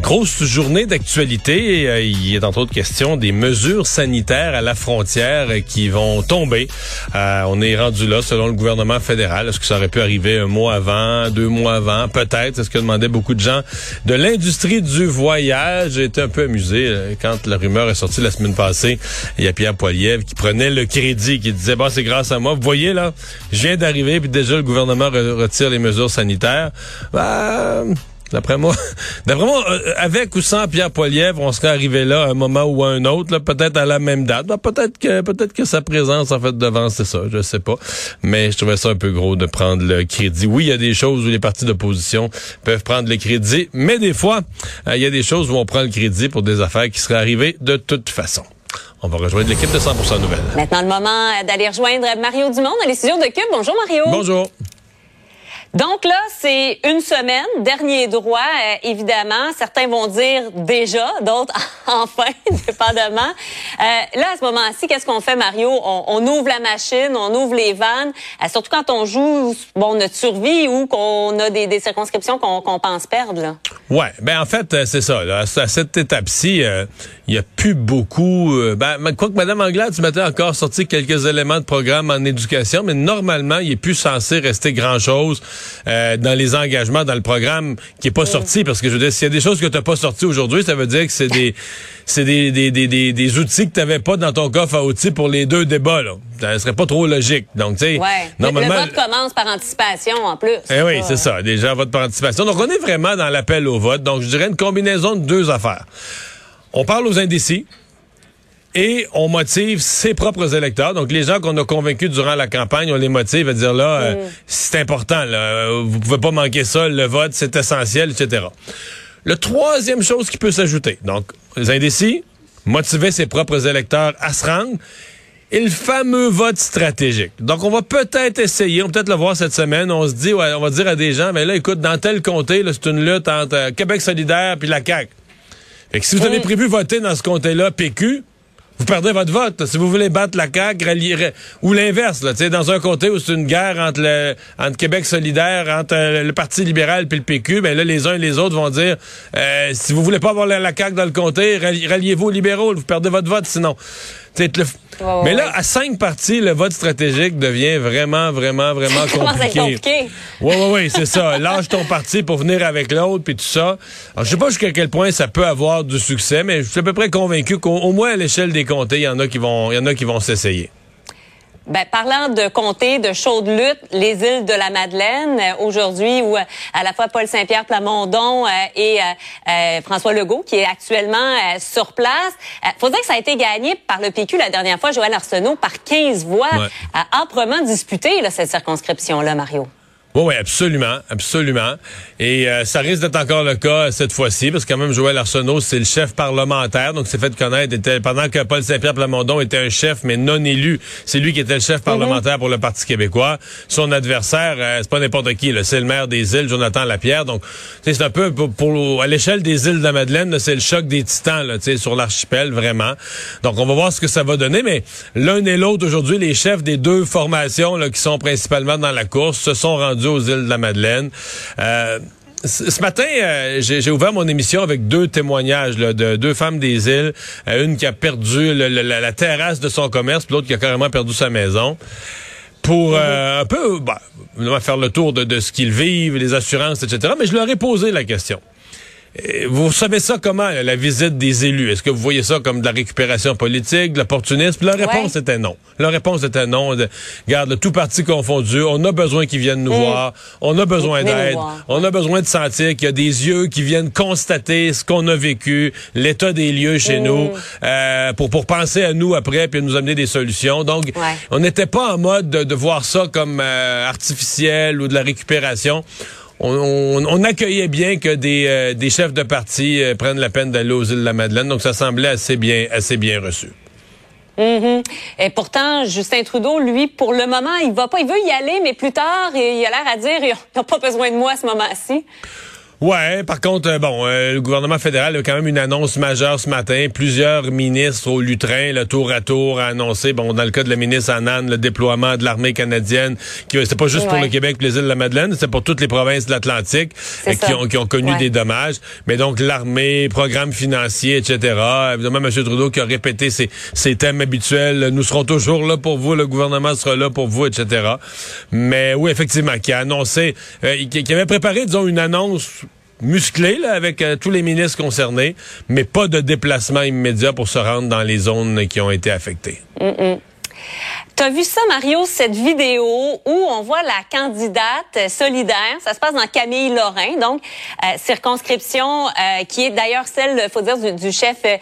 Grosse journée d'actualité euh, il est entre autres question des mesures sanitaires à la frontière euh, qui vont tomber. Euh, on est rendu là selon le gouvernement fédéral. Est-ce que ça aurait pu arriver un mois avant, deux mois avant? Peut-être. C'est ce que demandaient beaucoup de gens de l'industrie du voyage? J'ai été un peu amusé quand la rumeur est sortie la semaine passée. Il y a Pierre Poilievre qui prenait le crédit, qui disait, bon, c'est grâce à moi. Vous voyez là, je viens d'arriver puis déjà le gouvernement retire les mesures sanitaires. Ben, D'après moi, d'après moi, euh, avec ou sans Pierre Poilievre, on serait arrivé là à un moment ou à un autre, peut-être à la même date. Ben, peut-être que peut-être que sa présence en fait devant, c'est ça, je sais pas. Mais je trouvais ça un peu gros de prendre le crédit. Oui, il y a des choses où les partis d'opposition peuvent prendre le crédit, mais des fois, euh, il y a des choses où on prend le crédit pour des affaires qui seraient arrivées de toute façon. On va rejoindre l'équipe de 100% Nouvelles. Maintenant, le moment d'aller rejoindre Mario Dumont dans les studios de Cube. Bonjour, Mario. Bonjour. Donc là, c'est une semaine, dernier droit, euh, évidemment. Certains vont dire déjà, d'autres enfin, dépendamment. Euh, là, à ce moment-ci, qu'est-ce qu'on fait, Mario? On, ouvre la machine, on ouvre les vannes, euh, surtout quand on joue bon, notre survie ou qu'on a des, circonscriptions qu'on pense perdre. Là. Ouais, ben en fait, c'est ça. à cette étape-ci, il n'y a plus beaucoup... ben, quoi que Mme Anglade, tu m'as encore sorti quelques éléments de programme en éducation, mais normalement, il est plus censé rester grand-chose. Euh, dans les engagements dans le programme qui est pas sorti parce que je veux dire s'il y a des choses que tu n'as pas sorties aujourd'hui, ça veut dire que c'est des c'est des, des, des, des, outils que tu n'avais pas dans ton coffre à outils pour les deux débats là. Ça serait pas trop logique. Donc tu sais normalement le vote commence par anticipation en plus. Eh oui, c'est ça, déjà vote par anticipation. Donc on est vraiment dans l'appel au vote. Donc je dirais une combinaison de deux affaires. On parle aux indécis et on motive ses propres électeurs. Donc, les gens qu'on a convaincus durant la campagne, on les motive à dire là, euh, mm. c'est important, là, euh, vous pouvez pas manquer ça, le vote, c'est essentiel, etc. Le troisième chose qui peut s'ajouter, donc, les indécis, motiver ses propres électeurs à se rendre. Et le fameux vote stratégique. Donc, on va peut-être essayer, on va peut-être le voir cette semaine. On se dit, ouais, on va dire à des gens, mais là, écoute, dans tel comté, c'est une lutte entre euh, Québec solidaire puis la CAQ. Fait que si vous avez mm. prévu voter dans ce comté-là, PQ, vous perdez votre vote. Si vous voulez battre la CAQ, rallier, ou l'inverse, là, dans un côté où c'est une guerre entre le entre Québec solidaire, entre euh, le Parti libéral puis le PQ, ben là, les uns et les autres vont dire euh, si vous voulez pas avoir la, la CAQ dans le comté, ralliez-vous aux libéraux, vous perdez votre vote sinon. Mais là, à cinq parties, le vote stratégique devient vraiment, vraiment, vraiment compliqué. compliqué. Oui, oui, oui, c'est ça. Lâche ton parti pour venir avec l'autre, puis tout ça. Alors, je sais pas jusqu'à quel point ça peut avoir du succès, mais je suis à peu près convaincu qu'au moins à l'échelle des comtés, il y en a qui vont, il y en a qui vont s'essayer. Ben, parlant de comté, de chaude lutte, les îles de la Madeleine, euh, aujourd'hui, où euh, à la fois Paul Saint-Pierre Plamondon euh, et François Legault, qui est actuellement sur place. faut dire que ça a été gagné par le PQ la dernière fois, Joël Arsenault, par 15 voix, âprement disputé, là, cette circonscription-là, Mario. Oui, oui, absolument, absolument. Et euh, ça risque d'être encore le cas cette fois-ci, parce que quand même, Joël Arsenault, c'est le chef parlementaire, donc c'est fait connaître. Était, pendant que Paul Saint-Pierre Plamondon était un chef, mais non élu, c'est lui qui était le chef mhm. parlementaire pour le Parti québécois. Son adversaire, euh, c'est pas n'importe qui, c'est le maire des îles, Jonathan Lapierre. Donc, c'est un peu pour, à l'échelle des îles de la Madeleine, c'est le choc des titans là, sur l'archipel, vraiment. Donc, on va voir ce que ça va donner, mais l'un et l'autre, aujourd'hui, les chefs des deux formations là, qui sont principalement dans la course se sont rendus aux îles de la Madeleine. Euh, ce matin, euh, j'ai ouvert mon émission avec deux témoignages de deux femmes des îles. Euh, une qui a perdu la, terrasse de son commerce, puis l'autre qui a carrément perdu sa maison. Pour un peu bah, faire le tour de, de ce qu'ils vivent, les assurances, etc. Mais je leur ai posé la question. Vous savez ça comment, la visite des élus? Est-ce que vous voyez ça comme de la récupération politique, de l'opportunisme? La réponse était non. La réponse était non. De, regarde, le tout parti confondu, on a besoin qu'ils viennent nous mm. voir, on a besoin d'aide, on a besoin de sentir qu'il y a des yeux qui viennent constater ce qu'on a vécu, l'état des lieux chez mm. nous, euh, pour, pour penser à nous après puis nous amener des solutions. Donc, on n'était pas en mode de, voir ça comme euh, artificiel ou de la récupération on, accueillait bien que des, des chefs de parti prennent la peine d'aller aux îles de la Madeleine. Donc, ça semblait assez bien, assez bien reçu. Mm-hmm. Et pourtant, Justin Trudeau, lui, pour le moment, il va pas. Il veut y aller, mais plus tard, il a l'air à dire, il n'a pas besoin de moi à ce moment-ci. Ouais, par contre, euh, bon, euh, le gouvernement fédéral a quand même une annonce majeure ce matin. Plusieurs ministres au lutrin, le tour à tour, a annoncé, bon, dans le cas de la ministre Annan, le déploiement de l'armée canadienne, qui c'est pas juste pour le Québec, les îles de la Madeleine, c'est pour toutes les provinces de l'Atlantique euh, qui ont, qui ont connu des dommages. Mais donc l'armée, programme financier, etc. Évidemment, M. Trudeau qui a répété ses, ses thèmes habituels. Nous serons toujours là pour vous, le gouvernement sera là pour vous, etc. Mais oui, effectivement, qui a annoncé, qui avait préparé, disons, une annonce musclé là, avec euh, tous les ministres concernés, mais pas de déplacement immédiat pour se rendre dans les zones qui ont été affectées. T'as vu ça, Mario, cette vidéo où on voit la candidate solidaire? Ça se passe dans Camille Lorrain, donc euh, circonscription euh, qui est d'ailleurs celle, faut dire, du, chef euh.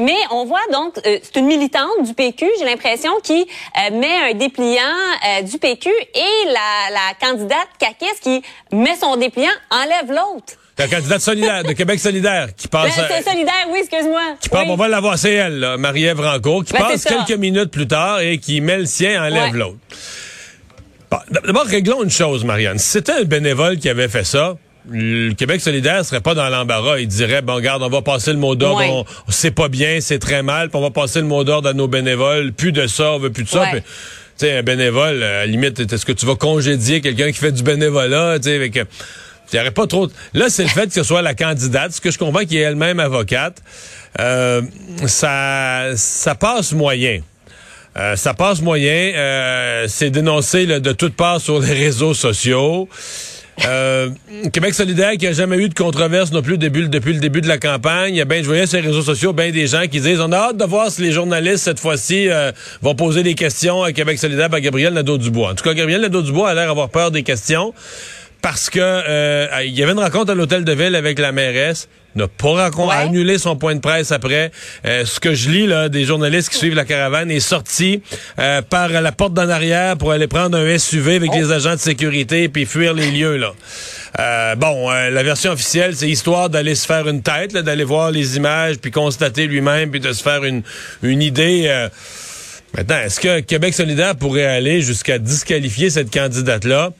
Mais on voit donc, euh, c'est une militante du PQ, j'ai l'impression, qui met un dépliant du PQ et la, la candidate caquiste qui met son dépliant enlève l'autre. La candidate solidaire de Québec solidaire qui passe. C'est solidaire, oui, excuse-moi. Qui passe, on va l'avoir, c'est elle, Marie-Ève Rancourt, qui ben, passe quelques minutes plus tard et qui met le sien, enlève l'autre. D'abord, réglons une chose, Marianne. Si c'était un bénévole qui avait fait ça, le Québec solidaire serait pas dans l'embarras. Il dirait, bon, regarde, on va passer le mot d'ordre, c'est pas bien, c'est très mal, puis on va passer le mot d'ordre à nos bénévoles. Plus de ça, on veut plus de ça. tu sais, un bénévole, à la limite, est-ce que tu vas congédier quelqu'un qui fait du bénévolat, tu sais, avec... Il y aurait pas trop. Là, c'est le fait que ce soit la candidate, ce que je comprends qui est elle-même avocate. Euh, ça, ça passe moyen. Euh, ça passe moyen. Euh, c'est dénoncé de toutes parts sur les réseaux sociaux. Québec solidaire qui a jamais eu de controverse non plus depuis, le début de la campagne. Ben, je voyais sur les réseaux sociaux bien des gens qui disent on a hâte de voir si les journalistes cette fois-ci vont poser des questions à Québec solidaire à Gabriel Nadeau-Dubois. En tout cas, Gabriel Nadeau-Dubois a l'air d'avoir peur des questions parce que euh, il y avait une rencontre à l'hôtel de ville avec la mairesse n'a pas annulé son point de presse après. Euh, ce que je lis là, des journalistes qui suivent la caravane est sorti euh, par la porte d'en arrière pour aller prendre un SUV avec les agents de sécurité puis fuir les lieux là. bon, la version officielle, c'est histoire d'aller se faire une tête, d'aller voir les images puis constater lui-même puis de se faire une une idée. Maintenant, est-ce que Québec solidaire pourrait aller jusqu'à disqualifier cette candidate là?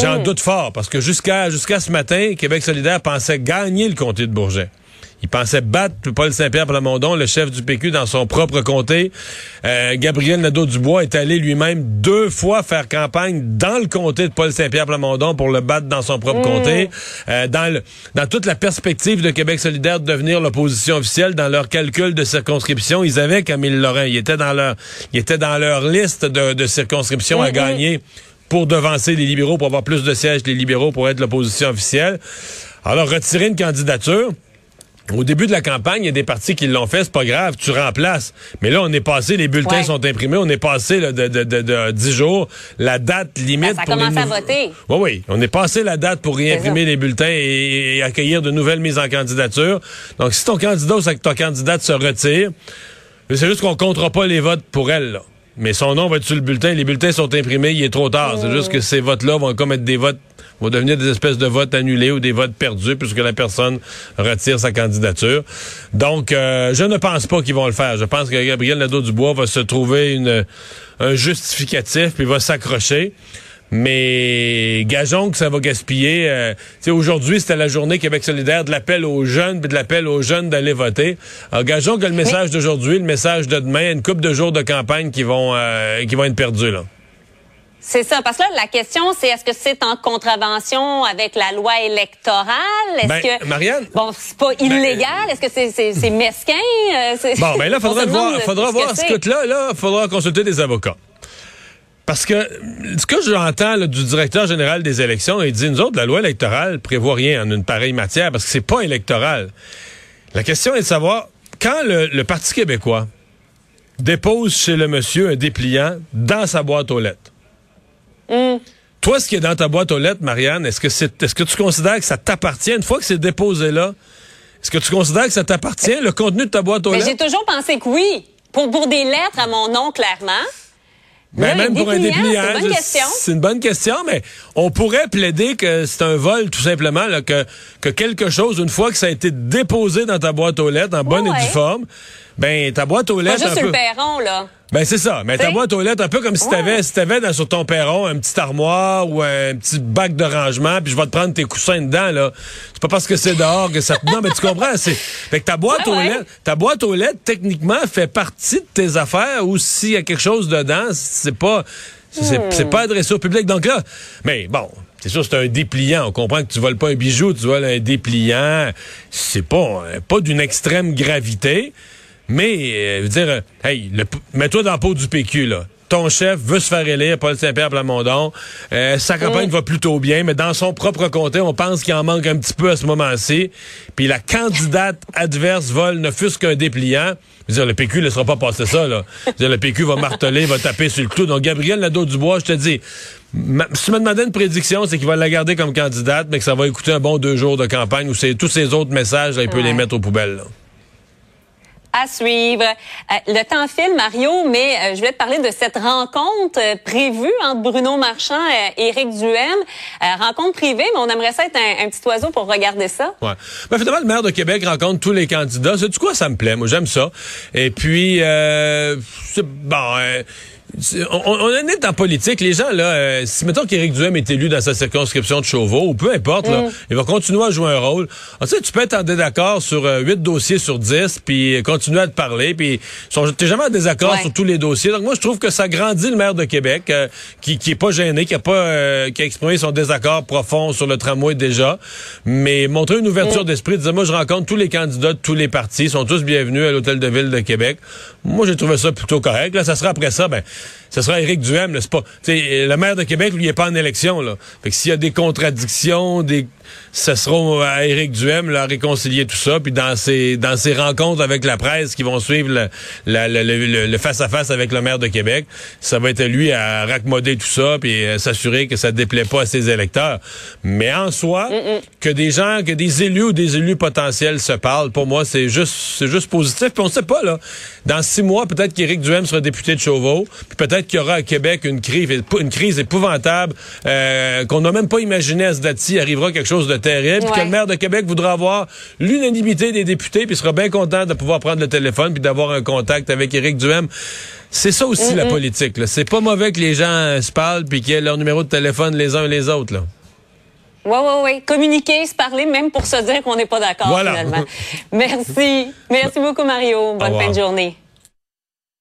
J'en mm. doute fort, parce que jusqu'à jusqu'à ce matin, Québec solidaire pensait gagner le comté de Bourget. Il pensait battre Paul Saint-Pierre Plamondon, le chef du PQ, dans son propre comté. Euh, Gabriel Nadeau-Dubois est allé lui-même deux fois faire campagne dans le comté de Paul Saint-Pierre Plamondon pour le battre dans son propre mm. comté. Euh, dans, le, dans toute la perspective de Québec solidaire de devenir l'opposition officielle, dans leur calcul de circonscription, ils avaient Camille Lorrain. Il était dans leur, il était dans leur liste de, de circonscriptions à mm-hmm. gagner pour devancer les libéraux, pour avoir plus de sièges les libéraux pour être l'opposition officielle. Alors, retirer une candidature, au début de la campagne, il y a des partis qui l'ont fait, c'est pas grave, tu remplaces. Mais là, on est passé, les bulletins sont imprimés, on est passé de, de, de, 10 jours, la date limite. Ben, ça commence à voter. Oui, oui. On est passé la date pour réimprimer les bulletins et, accueillir de nouvelles mises en candidature. Donc, si ton candidat ou ta candidate se retire, c'est juste qu'on comptera pas les votes pour elle, là. Mais son nom va être sur le bulletin. Les bulletins sont imprimés. Il est trop tard. C'est juste que ces votes-là vont comme être des votes, vont devenir des espèces de votes annulés ou des votes perdus puisque la personne retire sa candidature. Donc, euh, je ne pense pas qu'ils vont le faire. Je pense que Gabriel Nadeau-Dubois va se trouver une, un justificatif puis va s'accrocher. Mais gageons que ça va gaspiller. Euh, aujourd'hui, c'était la journée Québec solidaire de l'appel aux jeunes, puis de l'appel aux jeunes d'aller voter. Alors, gageons que le message d'aujourd'hui, le message de demain, une coupe de jours de campagne qui vont euh, qui vont être perdus là. C'est ça, parce que là, la question, c'est est-ce que c'est en contravention avec la loi électorale? Est-ce ben, que Marianne, bon, c'est pas ben, illégal? Est-ce que c'est c'est mesquin? Euh, Bon, ben là, faudra voir, faudra voir ce que là, là, faudra consulter des avocats. Parce que ce que j'entends du directeur général des élections, il dit, nous autres, la loi électorale prévoit rien en une pareille matière parce que c'est pas électoral. La question est de savoir, quand le, Parti québécois dépose chez le monsieur un dépliant dans sa boîte aux lettres, hmm. toi, ce qui est dans ta boîte aux lettres, Marianne, est-ce que c'est, est-ce que tu considères que ça t'appartient? Une fois que c'est déposé là? Est-ce que tu considères que ça t'appartient, le contenu de ta boîte aux lettres? J'ai toujours pensé que oui. Pour, pour des lettres à mon nom, clairement. Ben, même pour un dépliant, dépliant, c'est une bonne question. c'est une bonne question, mais on pourrait plaider que c'est un vol, tout simplement, là, que, que quelque chose, une fois que ça a été déposé dans ta boîte aux lettres, en bonne Ouais. et due forme, ben ta boîte aux Pas lettres, juste un sur peu, le perron, là. ben c'est ça, mais ta boîte aux lettres, un peu comme si Ouais. t'avais, si t'avais dans, sur ton perron un petit armoire ou un petit bac de rangement, puis je vais te prendre tes coussins dedans là. C'est pas parce que c'est dehors que ça. te- Non, mais tu comprends, c'est. Fait que ta boîte Ouais, aux ouais. lettres, ta boîte aux lettres techniquement fait partie de tes affaires ou s'il y a quelque chose dedans, c'est pas. C'est Hmm. c'est pas adressé au public. Donc là, mais bon, c'est sûr, c'est un dépliant. On comprend que tu voles pas un bijou, tu voles un dépliant. C'est pas, pas d'une extrême gravité. Mais, euh, je veux dire, euh, hey, mets-toi dans la peau du PQ, là. Ton chef veut se faire élire, Paul Saint-Pierre Plamondon. Euh, sa campagne va plutôt bien, mais dans son propre comté, on pense qu'il en manque un petit peu à ce moment-ci. Puis la candidate adverse vole ne fût-ce qu'un dépliant. Je veux dire, le PQ ne laissera pas passer ça, là. Je veux dire, le PQ va marteler, va taper sur le clou. Donc, Gabriel Nadeau-Dubois, je te dis, ma- si tu me demandais une prédiction, c'est qu'il va la garder comme candidate, mais que ça va écouter un bon deux jours de campagne où c'est tous ces autres messages, là, il peut les mettre aux poubelles, là. À suivre. Euh, le temps file, Mario, mais euh, je voulais te parler de cette rencontre euh, prévue entre Bruno Marchand et Éric Duhem. Rencontre privée, mais on aimerait ça être un, petit oiseau pour regarder ça. Ouais. Ben, finalement, le maire de Québec rencontre tous les candidats. C'est du quoi? Ça me plaît. Moi, j'aime ça. Et puis, euh, c'est bon. On, on est en politique. Les gens, là, euh, si mettons qu'Éric Duhem est élu dans sa circonscription de Chauveau, ou peu importe, là, il va continuer à jouer un rôle. Ah, tu sais, tu peux être en désaccord sur euh, 8 dossiers sur 10, puis continuer à te parler, puis t'es jamais en désaccord Ouais. sur tous les dossiers. Donc moi, je trouve que ça grandit le maire de Québec, euh, qui, qui est pas gêné, qui a pas, euh, qui a exprimé son désaccord profond sur le tramway déjà, mais montrer une ouverture d'esprit, dire moi je rencontre tous les candidats de tous les partis, ils sont tous bienvenus à l'hôtel de ville de Québec. Moi, j'ai trouvé ça plutôt correct. Là, ça sera après ça, ben, ce sera Éric Duhem. là, C'est pas, le maire de Québec, lui, il est pas en élection. Là. Fait que s'il y a des contradictions, des, ce sera à Éric Duhem là, à réconcilier tout ça. Puis dans ses, dans ses rencontres avec la presse qui vont suivre le, la- le- le- le- le face-à-face avec le maire de Québec, ça va être lui à raccommoder tout ça puis euh, s'assurer que ça déplaît pas à ses électeurs. Mais en soi, que des gens, que des élus ou des élus potentiels se parlent, pour moi, c'est juste, c'est juste positif. Puis on sait pas là. Dans six mois, peut-être qu'Éric Duhem sera député de Chauveau. Puis peut-être qu'il y aura à Québec une crise, une crise épouvantable euh, qu'on n'a même pas imaginé à ce date-ci. Arrivera quelque chose de terrible. Puis Ouais. que le maire de Québec voudra avoir l'unanimité des députés, puis sera bien content de pouvoir prendre le téléphone puis d'avoir un contact avec Éric Duhem. C'est ça aussi la politique. là. C'est pas mauvais que les gens euh, se parlent puis qu'ils aient leur numéro de téléphone les uns et les autres. Là. Oui, oui, oui. Communiquer, se parler, même pour se dire qu'on n'est pas d'accord Voilà. finalement. Merci. Merci beaucoup, Mario. Bonne fin de journée.